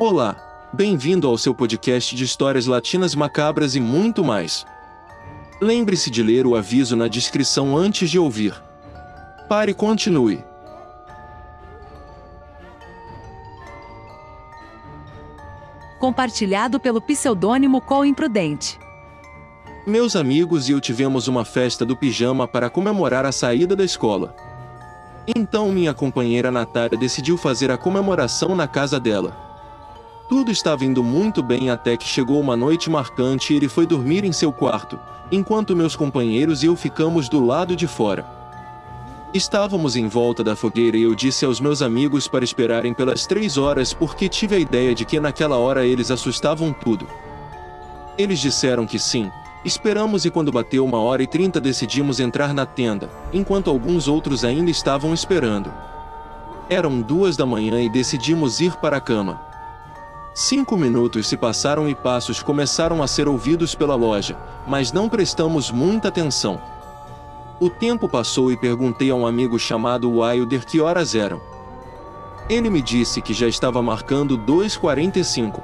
Olá, bem-vindo ao seu podcast de histórias latinas macabras e muito mais. Lembre-se de ler o aviso na descrição antes de ouvir. Pare e continue. Compartilhado pelo pseudônimo Col Imprudente. Meus amigos e eu tivemos uma festa do pijama para comemorar a saída da escola. Então minha companheira Natália decidiu fazer a comemoração na casa dela. Tudo estava indo muito bem até que chegou uma noite marcante e ele foi dormir em seu quarto, enquanto meus companheiros e eu ficamos do lado de fora. Estávamos em volta da fogueira e eu disse aos meus amigos para esperarem pelas três horas porque tive a ideia de que naquela hora eles assustavam tudo. Eles disseram que sim, Esperamos e quando bateu uma hora e trinta decidimos entrar na tenda, enquanto alguns outros ainda estavam esperando. Eram duas da manhã e decidimos ir para a cama. Cinco minutos se passaram e passos começaram a ser ouvidos pela loja, mas não prestamos muita atenção. O tempo passou e perguntei a um amigo chamado Wilder que horas eram. Ele me disse que já estava marcando 2h45.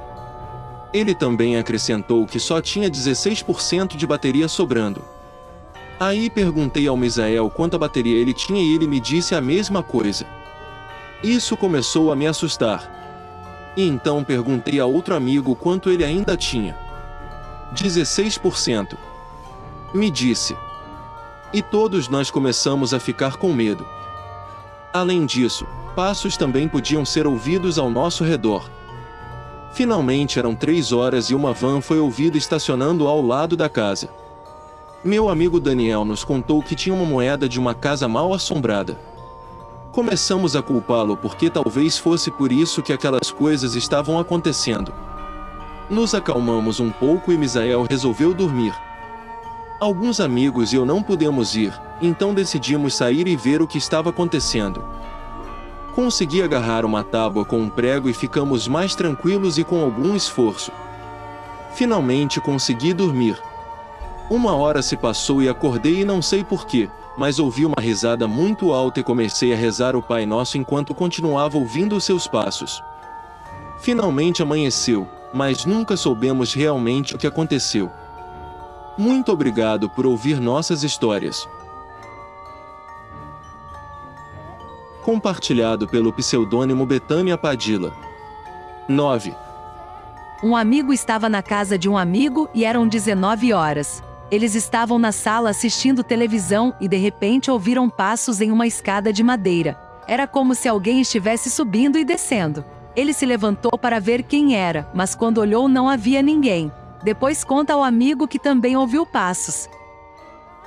Ele também acrescentou que só tinha 16% de bateria sobrando. Aí perguntei ao Misael quanta bateria ele tinha e ele me disse a mesma coisa. Isso começou a me assustar. E então perguntei a outro amigo quanto ele ainda tinha. 16%. Me disse. E todos nós começamos a ficar com medo. Além disso, passos também podiam ser ouvidos ao nosso redor. Finalmente eram três horas e uma van foi ouvida estacionando ao lado da casa. Meu amigo Daniel nos contou que tinha uma moeda de uma casa mal assombrada. Começamos a culpá-lo porque talvez fosse por isso que aquelas coisas estavam acontecendo. Nos acalmamos um pouco e Misael resolveu dormir. Alguns amigos e eu não pudemos ir, então decidimos sair e ver o que estava acontecendo. Consegui agarrar uma tábua com um prego e ficamos mais tranquilos e com algum esforço. Finalmente consegui dormir. Uma hora se passou e acordei e não sei porquê, mas ouvi uma risada muito alta e comecei a rezar o Pai Nosso enquanto continuava ouvindo os seus passos. Finalmente amanheceu, mas nunca soubemos realmente o que aconteceu. Muito obrigado por ouvir nossas histórias. compartilhado pelo pseudônimo Betânia Padilla. 9. Um amigo estava na casa de um amigo e eram 19 horas. Eles estavam na sala assistindo televisão e de repente ouviram passos em uma escada de madeira. Era como se alguém estivesse subindo e descendo. Ele se levantou para ver quem era, mas quando olhou não havia ninguém. Depois conta ao amigo que também ouviu passos.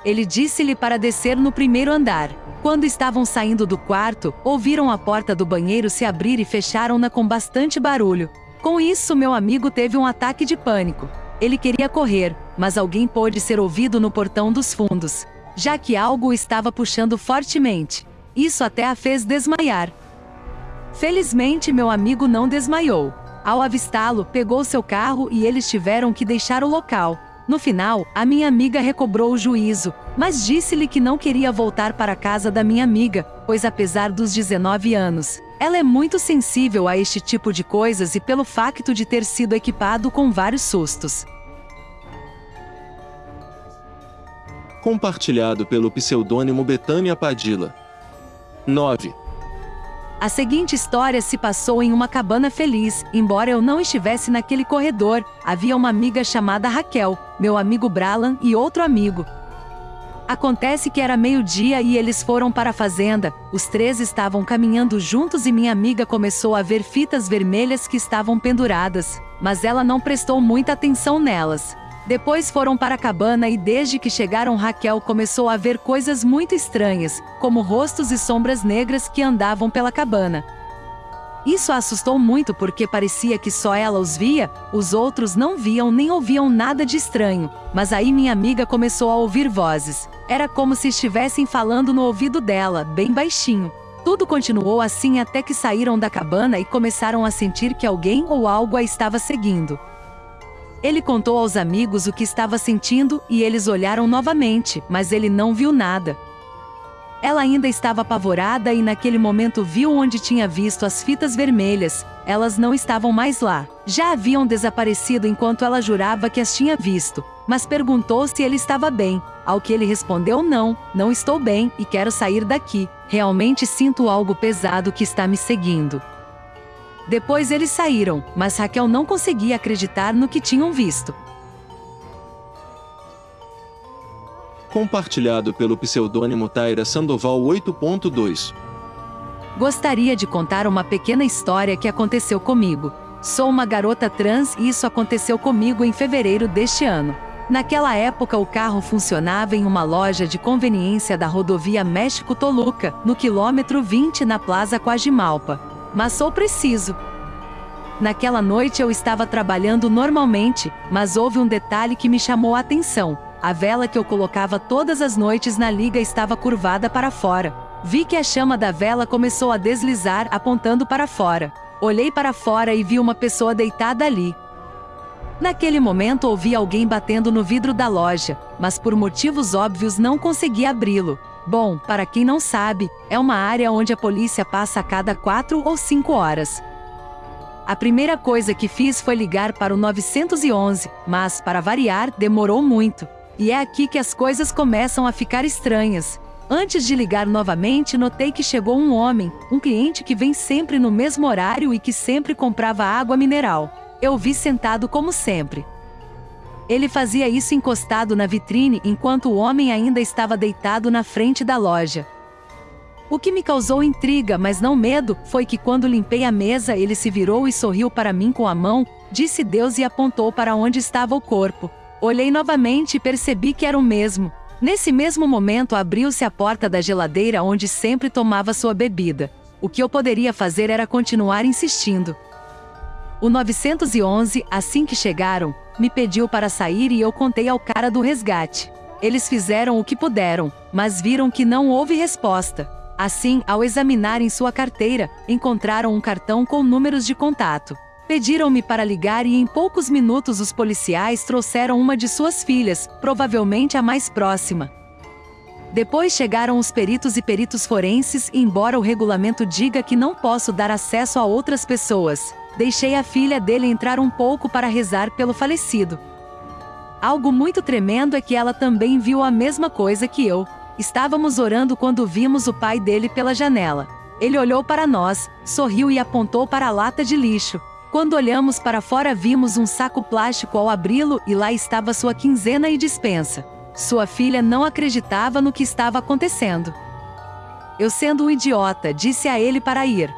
Ele disse-lhe para descer no primeiro andar. Quando estavam saindo do quarto, ouviram a porta do banheiro se abrir e fecharam-na com bastante barulho. Com isso, meu amigo teve um ataque de pânico. Ele queria correr, mas alguém pôde ser ouvido no portão dos fundos, já que algo estava puxando fortemente. Isso até a fez desmaiar. Felizmente, meu amigo não desmaiou. Ao avistá-lo, pegou seu carro e eles tiveram que deixar o local. No final, a minha amiga recobrou o juízo, mas disse-lhe que não queria voltar para a casa da minha amiga, pois apesar dos 19 anos, ela é muito sensível a este tipo de coisas e pelo facto de ter sido equipado com vários sustos. Compartilhado pelo pseudônimo Betânia Padilla. 9. A seguinte história se passou em uma cabana feliz, embora eu não estivesse naquele corredor. Havia uma amiga chamada Raquel, meu amigo Bralan e outro amigo. Acontece que era meio-dia e eles foram para a fazenda. Os três estavam caminhando juntos e minha amiga começou a ver fitas vermelhas que estavam penduradas, mas ela não prestou muita atenção nelas. Depois foram para a cabana e desde que chegaram Raquel começou a ver coisas muito estranhas, como rostos e sombras negras que andavam pela cabana. Isso a assustou muito porque parecia que só ela os via, os outros não viam nem ouviam nada de estranho. Mas aí minha amiga começou a ouvir vozes. Era como se estivessem falando no ouvido dela, bem baixinho. Tudo continuou assim até que saíram da cabana e começaram a sentir que alguém ou algo a estava seguindo. Ele contou aos amigos o que estava sentindo e eles olharam novamente, mas ele não viu nada. Ela ainda estava apavorada e naquele momento viu onde tinha visto as fitas vermelhas. Elas não estavam mais lá. Já haviam desaparecido enquanto ela jurava que as tinha visto, mas perguntou se ele estava bem. Ao que ele respondeu: Não, não estou bem e quero sair daqui. Realmente sinto algo pesado que está me seguindo. Depois eles saíram, mas Raquel não conseguia acreditar no que tinham visto. Compartilhado pelo pseudônimo Taira Sandoval 8.2. Gostaria de contar uma pequena história que aconteceu comigo. Sou uma garota trans e isso aconteceu comigo em fevereiro deste ano. Naquela época, o carro funcionava em uma loja de conveniência da rodovia México-Toluca, no quilômetro 20 na Plaza Quajimalpa. Mas sou preciso. Naquela noite eu estava trabalhando normalmente, mas houve um detalhe que me chamou a atenção. A vela que eu colocava todas as noites na liga estava curvada para fora. Vi que a chama da vela começou a deslizar, apontando para fora. Olhei para fora e vi uma pessoa deitada ali. Naquele momento ouvi alguém batendo no vidro da loja, mas por motivos óbvios não consegui abri-lo. Bom, para quem não sabe, é uma área onde a polícia passa a cada quatro ou cinco horas. A primeira coisa que fiz foi ligar para o 911, mas, para variar, demorou muito. E é aqui que as coisas começam a ficar estranhas. Antes de ligar novamente, notei que chegou um homem, um cliente que vem sempre no mesmo horário e que sempre comprava água mineral. Eu vi sentado como sempre. Ele fazia isso encostado na vitrine enquanto o homem ainda estava deitado na frente da loja. O que me causou intriga, mas não medo, foi que quando limpei a mesa ele se virou e sorriu para mim com a mão, disse Deus e apontou para onde estava o corpo. Olhei novamente e percebi que era o mesmo. Nesse mesmo momento abriu-se a porta da geladeira onde sempre tomava sua bebida. O que eu poderia fazer era continuar insistindo. O 911, assim que chegaram, me pediu para sair e eu contei ao cara do resgate. Eles fizeram o que puderam, mas viram que não houve resposta. Assim, ao examinarem sua carteira, encontraram um cartão com números de contato. Pediram-me para ligar e em poucos minutos os policiais trouxeram uma de suas filhas, provavelmente a mais próxima. Depois chegaram os peritos e peritos forenses, e embora o regulamento diga que não posso dar acesso a outras pessoas, deixei a filha dele entrar um pouco para rezar pelo falecido. Algo muito tremendo é que ela também viu a mesma coisa que eu. Estávamos orando quando vimos o pai dele pela janela. Ele olhou para nós, sorriu e apontou para a lata de lixo. Quando olhamos para fora, vimos um saco plástico ao abri-lo e lá estava sua quinzena e dispensa. Sua filha não acreditava no que estava acontecendo. Eu, sendo um idiota, disse a ele para ir.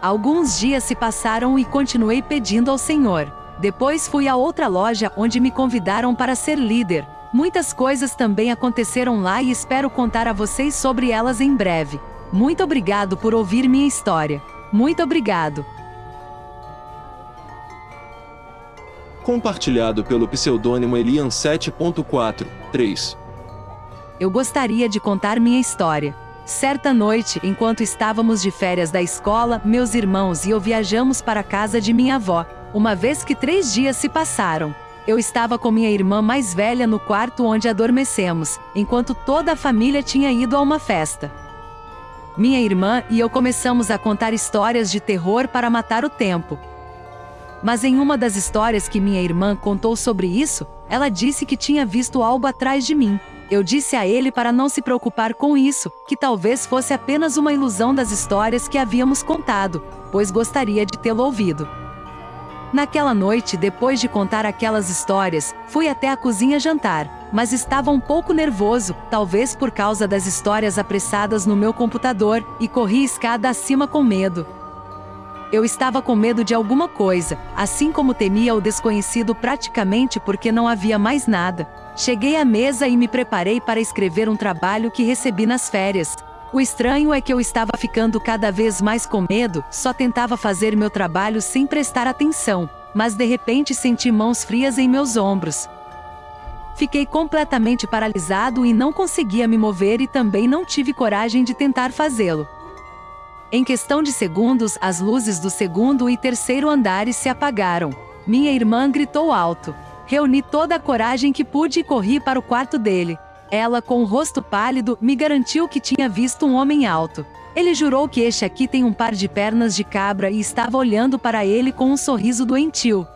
Alguns dias se passaram e continuei pedindo ao Senhor. Depois fui a outra loja onde me convidaram para ser líder. Muitas coisas também aconteceram lá e espero contar a vocês sobre elas em breve. Muito obrigado por ouvir minha história. Muito obrigado. compartilhado pelo pseudônimo Elian 7.4, 3. Eu gostaria de contar minha história. Certa noite, enquanto estávamos de férias da escola, meus irmãos e eu viajamos para a casa de minha avó, uma vez que três dias se passaram. Eu estava com minha irmã mais velha no quarto onde adormecemos, enquanto toda a família tinha ido a uma festa. Minha irmã e eu começamos a contar histórias de terror para matar o tempo. Mas em uma das histórias que minha irmã contou sobre isso, ela disse que tinha visto algo atrás de mim. Eu disse a ele para não se preocupar com isso, que talvez fosse apenas uma ilusão das histórias que havíamos contado, pois gostaria de tê-lo ouvido. Naquela noite, depois de contar aquelas histórias, fui até a cozinha jantar, mas estava um pouco nervoso, talvez por causa das histórias apressadas no meu computador, e corri escada acima com medo. Eu estava com medo de alguma coisa, assim como temia o desconhecido praticamente porque não havia mais nada. Cheguei à mesa e me preparei para escrever um trabalho que recebi nas férias. O estranho é que eu estava ficando cada vez mais com medo, só tentava fazer meu trabalho sem prestar atenção, mas de repente senti mãos frias em meus ombros. Fiquei completamente paralisado e não conseguia me mover e também não tive coragem de tentar fazê-lo. Em questão de segundos, as luzes do segundo e terceiro andares se apagaram. Minha irmã gritou alto. Reuni toda a coragem que pude e corri para o quarto dele. Ela, com o rosto pálido, me garantiu que tinha visto um homem alto. Ele jurou que este aqui tem um par de pernas de cabra e estava olhando para ele com um sorriso doentio.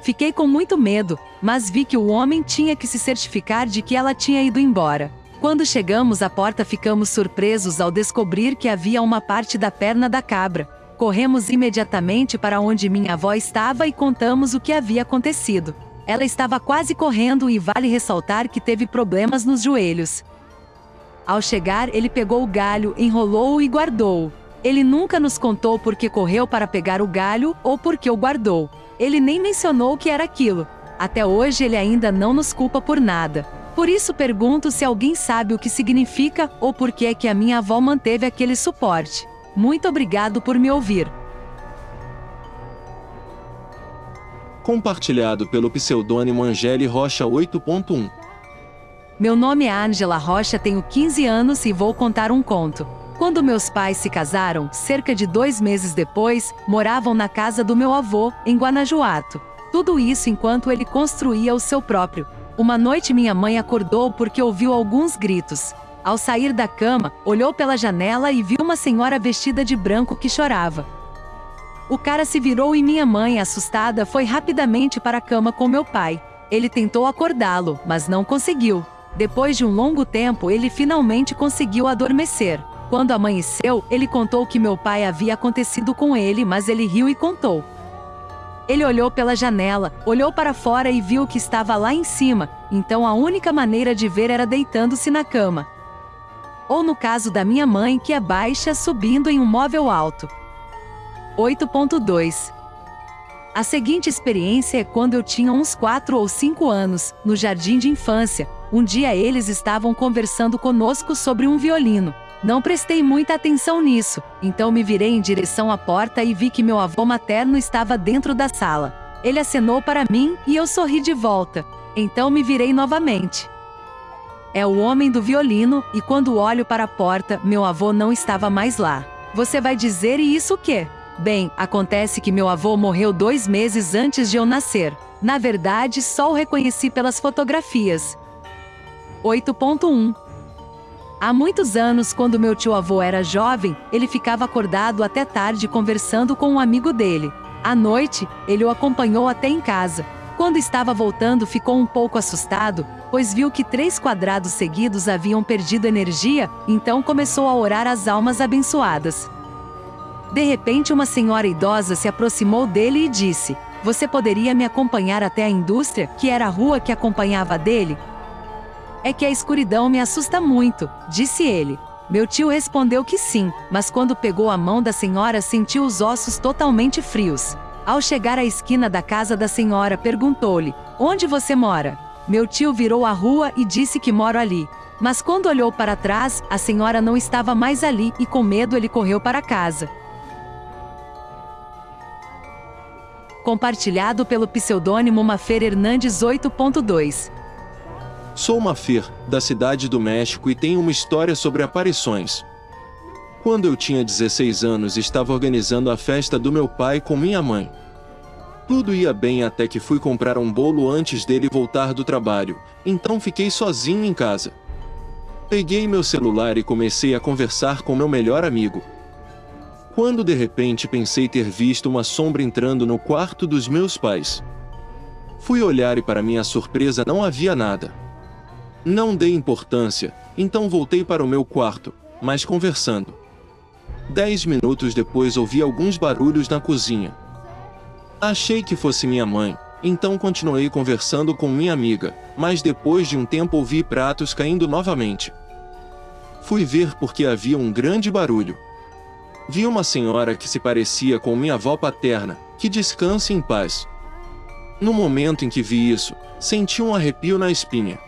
Fiquei com muito medo, mas vi que o homem tinha que se certificar de que ela tinha ido embora. Quando chegamos à porta, ficamos surpresos ao descobrir que havia uma parte da perna da cabra. Corremos imediatamente para onde minha avó estava e contamos o que havia acontecido. Ela estava quase correndo e vale ressaltar que teve problemas nos joelhos. Ao chegar, ele pegou o galho, enrolou-o e guardou-o. Ele nunca nos contou por que correu para pegar o galho ou por que o guardou. Ele nem mencionou o que era aquilo. Até hoje ele ainda não nos culpa por nada. Por isso pergunto se alguém sabe o que significa ou por que é que a minha avó manteve aquele suporte. Muito obrigado por me ouvir. Compartilhado pelo pseudônimo Angele Rocha 8.1. Meu nome é Angela Rocha, tenho 15 anos e vou contar um conto. Quando meus pais se casaram, cerca de dois meses depois, moravam na casa do meu avô, em Guanajuato. Tudo isso enquanto ele construía o seu próprio. Uma noite minha mãe acordou porque ouviu alguns gritos. Ao sair da cama, olhou pela janela e viu uma senhora vestida de branco que chorava. O cara se virou e minha mãe, assustada, foi rapidamente para a cama com meu pai. Ele tentou acordá-lo, mas não conseguiu. Depois de um longo tempo, ele finalmente conseguiu adormecer. Quando amanheceu, ele contou que meu pai havia acontecido com ele, mas ele riu e contou. Ele olhou pela janela, olhou para fora e viu que estava lá em cima, então a única maneira de ver era deitando-se na cama ou no caso da minha mãe, que é baixa subindo em um móvel alto. 8.2 A seguinte experiência é quando eu tinha uns 4 ou 5 anos, no jardim de infância. Um dia eles estavam conversando conosco sobre um violino. Não prestei muita atenção nisso, então me virei em direção à porta e vi que meu avô materno estava dentro da sala. Ele acenou para mim e eu sorri de volta. Então me virei novamente. É o homem do violino, e quando olho para a porta, meu avô não estava mais lá. Você vai dizer e isso o quê? Bem, acontece que meu avô morreu dois meses antes de eu nascer. Na verdade, só o reconheci pelas fotografias. 8.1 Há muitos anos, quando meu tio-avô era jovem, ele ficava acordado até tarde conversando com um amigo dele. À noite, ele o acompanhou até em casa. Quando estava voltando, ficou um pouco assustado, pois viu que três quadrados seguidos haviam perdido energia, então começou a orar às almas abençoadas. De repente, uma senhora idosa se aproximou dele e disse: Você poderia me acompanhar até a indústria, que era a rua que acompanhava dele? É que a escuridão me assusta muito, disse ele. Meu tio respondeu que sim, mas quando pegou a mão da senhora sentiu os ossos totalmente frios. Ao chegar à esquina da casa da senhora, perguntou-lhe: Onde você mora? Meu tio virou a rua e disse que moro ali. Mas quando olhou para trás, a senhora não estava mais ali e com medo ele correu para casa. Compartilhado pelo pseudônimo Mafer Hernandes 8.2. Sou Mafer, da cidade do México e tenho uma história sobre aparições. Quando eu tinha 16 anos, estava organizando a festa do meu pai com minha mãe. Tudo ia bem até que fui comprar um bolo antes dele voltar do trabalho, então fiquei sozinho em casa. Peguei meu celular e comecei a conversar com meu melhor amigo. Quando de repente pensei ter visto uma sombra entrando no quarto dos meus pais. Fui olhar e, para minha surpresa, não havia nada. Não dei importância, então voltei para o meu quarto, mas conversando. Dez minutos depois ouvi alguns barulhos na cozinha. Achei que fosse minha mãe, então continuei conversando com minha amiga, mas depois de um tempo ouvi pratos caindo novamente. Fui ver porque havia um grande barulho. Vi uma senhora que se parecia com minha avó paterna, que descanse em paz. No momento em que vi isso, senti um arrepio na espinha.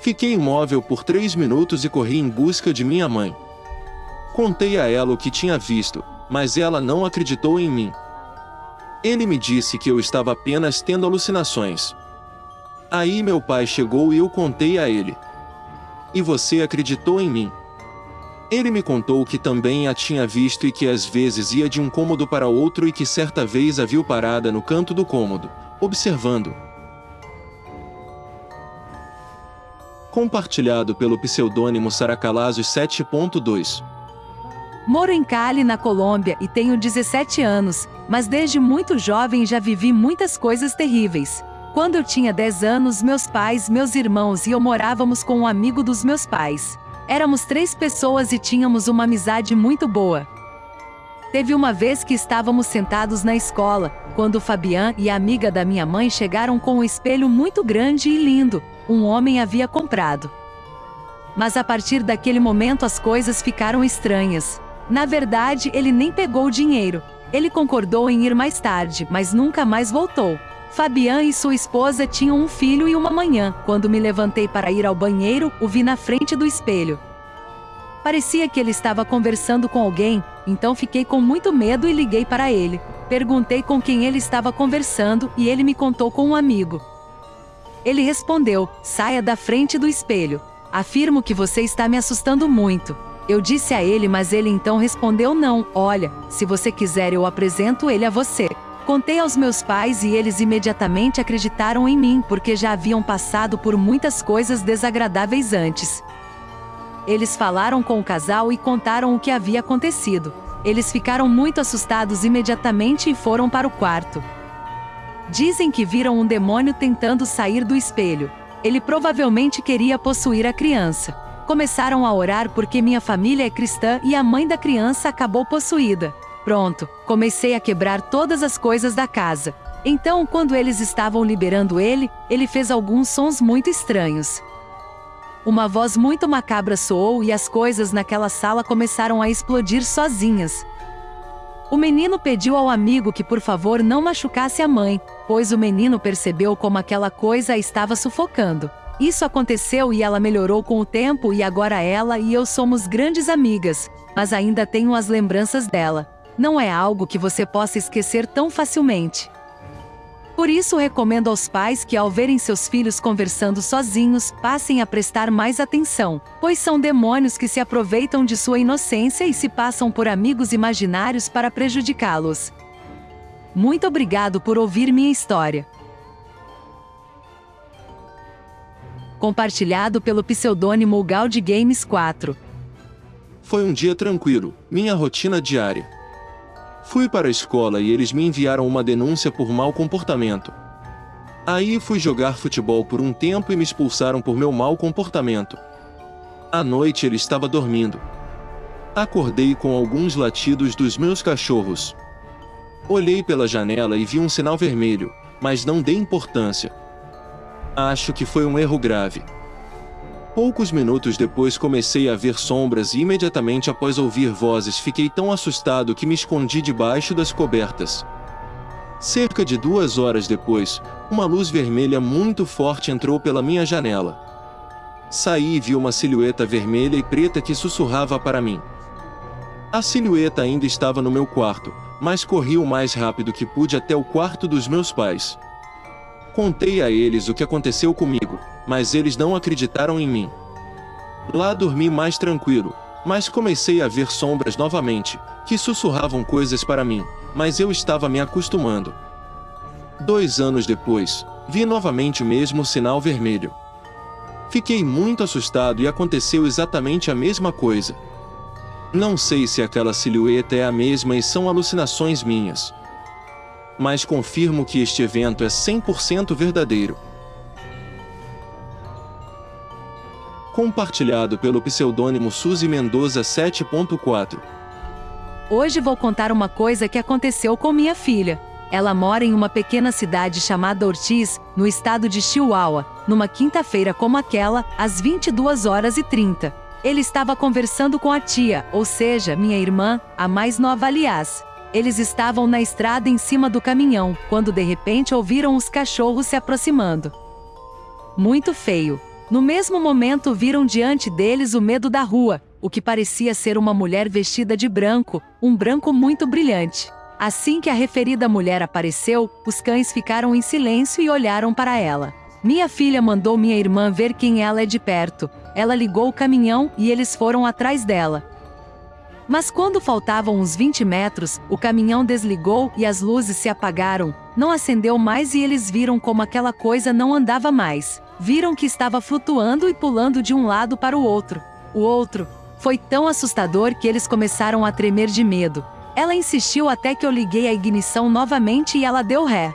Fiquei imóvel por três minutos e corri em busca de minha mãe. Contei a ela o que tinha visto, mas ela não acreditou em mim. Ele me disse que eu estava apenas tendo alucinações. Aí meu pai chegou e eu contei a ele. E você acreditou em mim? Ele me contou que também a tinha visto e que às vezes ia de um cômodo para outro e que certa vez a viu parada no canto do cômodo, observando. Compartilhado pelo pseudônimo Saracalazos 7.2. Moro em Cali, na Colômbia, e tenho 17 anos, mas desde muito jovem já vivi muitas coisas terríveis. Quando eu tinha 10 anos, meus pais, meus irmãos e eu morávamos com um amigo dos meus pais. Éramos três pessoas e tínhamos uma amizade muito boa. Teve uma vez que estávamos sentados na escola, quando Fabian e a amiga da minha mãe chegaram com um espelho muito grande e lindo, um homem havia comprado. Mas a partir daquele momento as coisas ficaram estranhas. Na verdade, ele nem pegou o dinheiro. Ele concordou em ir mais tarde, mas nunca mais voltou. Fabian e sua esposa tinham um filho e uma manhã. Quando me levantei para ir ao banheiro, o vi na frente do espelho. Parecia que ele estava conversando com alguém, então fiquei com muito medo e liguei para ele. Perguntei com quem ele estava conversando e ele me contou com um amigo. Ele respondeu: Saia da frente do espelho. Afirmo que você está me assustando muito. Eu disse a ele, mas ele então respondeu: Não, olha, se você quiser eu apresento ele a você. Contei aos meus pais e eles imediatamente acreditaram em mim porque já haviam passado por muitas coisas desagradáveis antes. Eles falaram com o casal e contaram o que havia acontecido. Eles ficaram muito assustados imediatamente e foram para o quarto. Dizem que viram um demônio tentando sair do espelho. Ele provavelmente queria possuir a criança começaram a orar porque minha família é cristã e a mãe da criança acabou possuída. Pronto, comecei a quebrar todas as coisas da casa. Então, quando eles estavam liberando ele, ele fez alguns sons muito estranhos. Uma voz muito macabra soou e as coisas naquela sala começaram a explodir sozinhas. O menino pediu ao amigo que por favor não machucasse a mãe, pois o menino percebeu como aquela coisa a estava sufocando. Isso aconteceu e ela melhorou com o tempo e agora ela e eu somos grandes amigas, mas ainda tenho as lembranças dela. Não é algo que você possa esquecer tão facilmente. Por isso recomendo aos pais que ao verem seus filhos conversando sozinhos, passem a prestar mais atenção, pois são demônios que se aproveitam de sua inocência e se passam por amigos imaginários para prejudicá-los. Muito obrigado por ouvir minha história. compartilhado pelo pseudônimo Gaudi Games 4. Foi um dia tranquilo, minha rotina diária. Fui para a escola e eles me enviaram uma denúncia por mau comportamento. Aí fui jogar futebol por um tempo e me expulsaram por meu mau comportamento. À noite ele estava dormindo. Acordei com alguns latidos dos meus cachorros. Olhei pela janela e vi um sinal vermelho, mas não dei importância. Acho que foi um erro grave. Poucos minutos depois comecei a ver sombras e imediatamente após ouvir vozes fiquei tão assustado que me escondi debaixo das cobertas. Cerca de duas horas depois, uma luz vermelha muito forte entrou pela minha janela. Saí e vi uma silhueta vermelha e preta que sussurrava para mim. A silhueta ainda estava no meu quarto, mas corri o mais rápido que pude até o quarto dos meus pais. Contei a eles o que aconteceu comigo, mas eles não acreditaram em mim. Lá dormi mais tranquilo, mas comecei a ver sombras novamente, que sussurravam coisas para mim, mas eu estava me acostumando. Dois anos depois, vi novamente o mesmo sinal vermelho. Fiquei muito assustado e aconteceu exatamente a mesma coisa. Não sei se aquela silhueta é a mesma e são alucinações minhas mas confirmo que este evento é 100% verdadeiro. Compartilhado pelo pseudônimo Suzy Mendoza 7.4. Hoje vou contar uma coisa que aconteceu com minha filha. Ela mora em uma pequena cidade chamada Ortiz, no estado de Chihuahua, numa quinta-feira como aquela, às 22 horas e 30. Ele estava conversando com a tia, ou seja, minha irmã, a mais nova aliás, eles estavam na estrada em cima do caminhão, quando de repente ouviram os cachorros se aproximando. Muito feio. No mesmo momento viram diante deles o medo da rua, o que parecia ser uma mulher vestida de branco, um branco muito brilhante. Assim que a referida mulher apareceu, os cães ficaram em silêncio e olharam para ela. Minha filha mandou minha irmã ver quem ela é de perto. Ela ligou o caminhão e eles foram atrás dela. Mas quando faltavam uns 20 metros, o caminhão desligou e as luzes se apagaram, não acendeu mais e eles viram como aquela coisa não andava mais. Viram que estava flutuando e pulando de um lado para o outro. O outro. Foi tão assustador que eles começaram a tremer de medo. Ela insistiu até que eu liguei a ignição novamente e ela deu ré.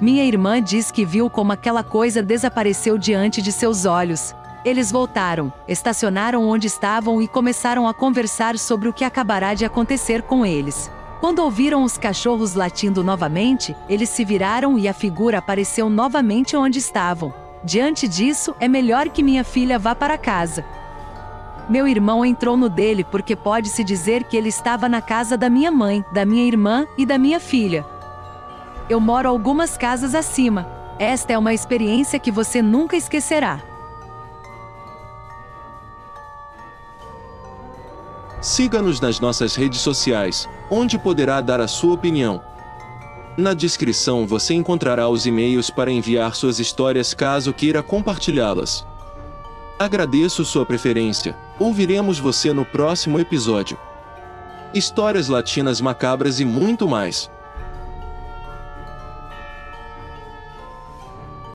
Minha irmã diz que viu como aquela coisa desapareceu diante de seus olhos. Eles voltaram, estacionaram onde estavam e começaram a conversar sobre o que acabará de acontecer com eles. Quando ouviram os cachorros latindo novamente, eles se viraram e a figura apareceu novamente onde estavam. Diante disso, é melhor que minha filha vá para casa. Meu irmão entrou no dele porque pode-se dizer que ele estava na casa da minha mãe, da minha irmã e da minha filha. Eu moro algumas casas acima. Esta é uma experiência que você nunca esquecerá. Siga-nos nas nossas redes sociais, onde poderá dar a sua opinião. Na descrição você encontrará os e-mails para enviar suas histórias caso queira compartilhá-las. Agradeço sua preferência. Ouviremos você no próximo episódio. Histórias latinas macabras e muito mais.